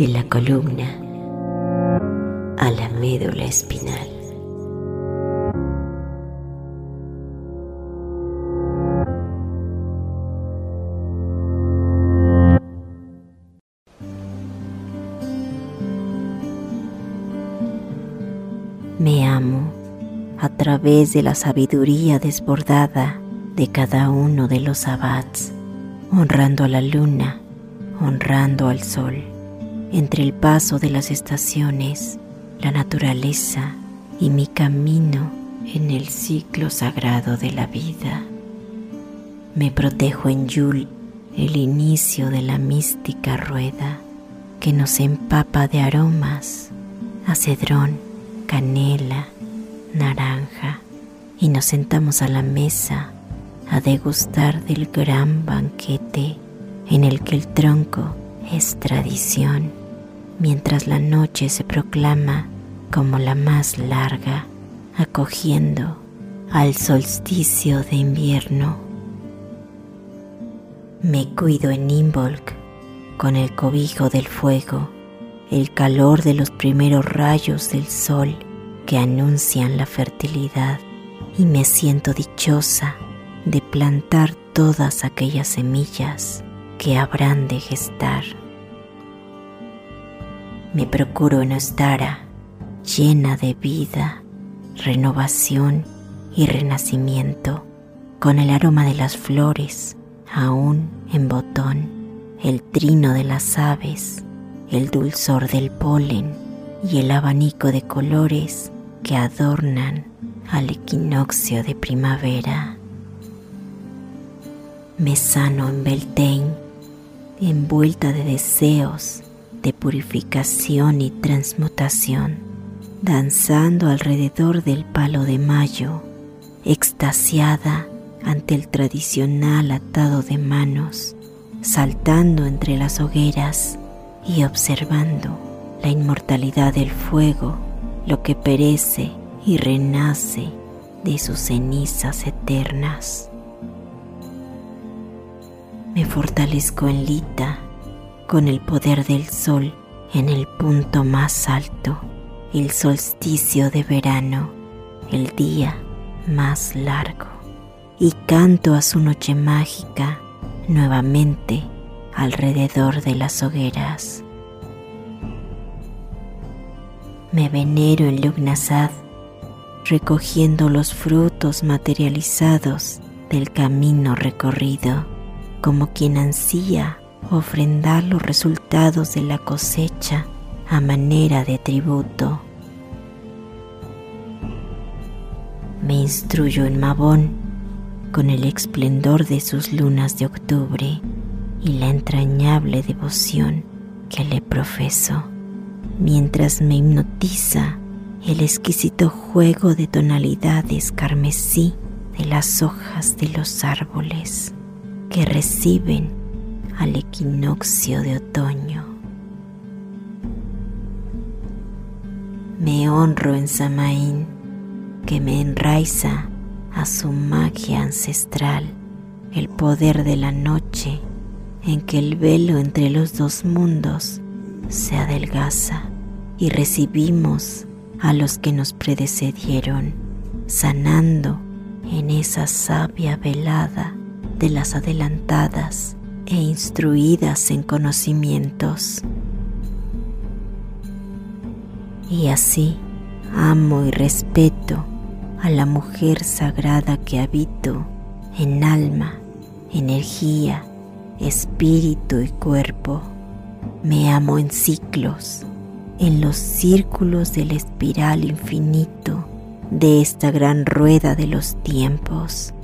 de la columna a la médula espinal. Me amo a través de la sabiduría desbordada de cada uno de los abats, honrando a la luna, honrando al sol, entre el paso de las estaciones, la naturaleza y mi camino en el ciclo sagrado de la vida. Me protejo en Yul, el inicio de la mística rueda que nos empapa de aromas, acedrón, canela, naranja y nos sentamos a la mesa a degustar del gran banquete en el que el tronco es tradición, mientras la noche se proclama como la más larga, acogiendo al solsticio de invierno. Me cuido en Imbolc con el cobijo del fuego, el calor de los primeros rayos del sol que anuncian la fertilidad y me siento dichosa de plantar todas aquellas semillas que habrán de gestar. Me procuro en Ostara llena de vida, renovación y renacimiento, con el aroma de las flores aún en botón, el trino de las aves, el dulzor del polen y el abanico de colores que adornan al equinoccio de primavera. Me sano en Beltane, envuelta de deseos de purificación y transmutación, danzando alrededor del palo de mayo, extasiada ante el tradicional atado de manos, saltando entre las hogueras y observando la inmortalidad del fuego lo que perece y renace de sus cenizas eternas. Me fortalezco en Lita con el poder del sol en el punto más alto, el solsticio de verano, el día más largo, y canto a su noche mágica nuevamente alrededor de las hogueras. Me venero en Lugnasad, recogiendo los frutos materializados del camino recorrido, como quien ansía ofrendar los resultados de la cosecha a manera de tributo. Me instruyo en Mabón con el esplendor de sus lunas de octubre y la entrañable devoción que le profeso mientras me hipnotiza el exquisito juego de tonalidades carmesí de las hojas de los árboles que reciben al equinoccio de otoño. Me honro en Samaín que me enraiza a su magia ancestral, el poder de la noche en que el velo entre los dos mundos se adelgaza y recibimos a los que nos predecedieron, sanando en esa sabia velada de las adelantadas e instruidas en conocimientos. Y así amo y respeto a la mujer sagrada que habito en alma, energía, espíritu y cuerpo. Me amo en ciclos en los círculos del espiral infinito de esta gran rueda de los tiempos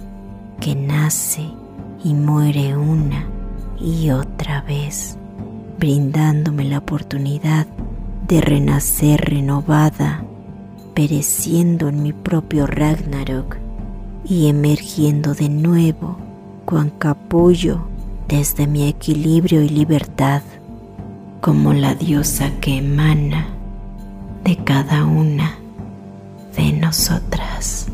que nace y muere una y otra vez, brindándome la oportunidad de renacer renovada, pereciendo en mi propio Ragnarok y emergiendo de nuevo con capullo desde mi equilibrio y libertad como la diosa que emana de cada una de nosotras.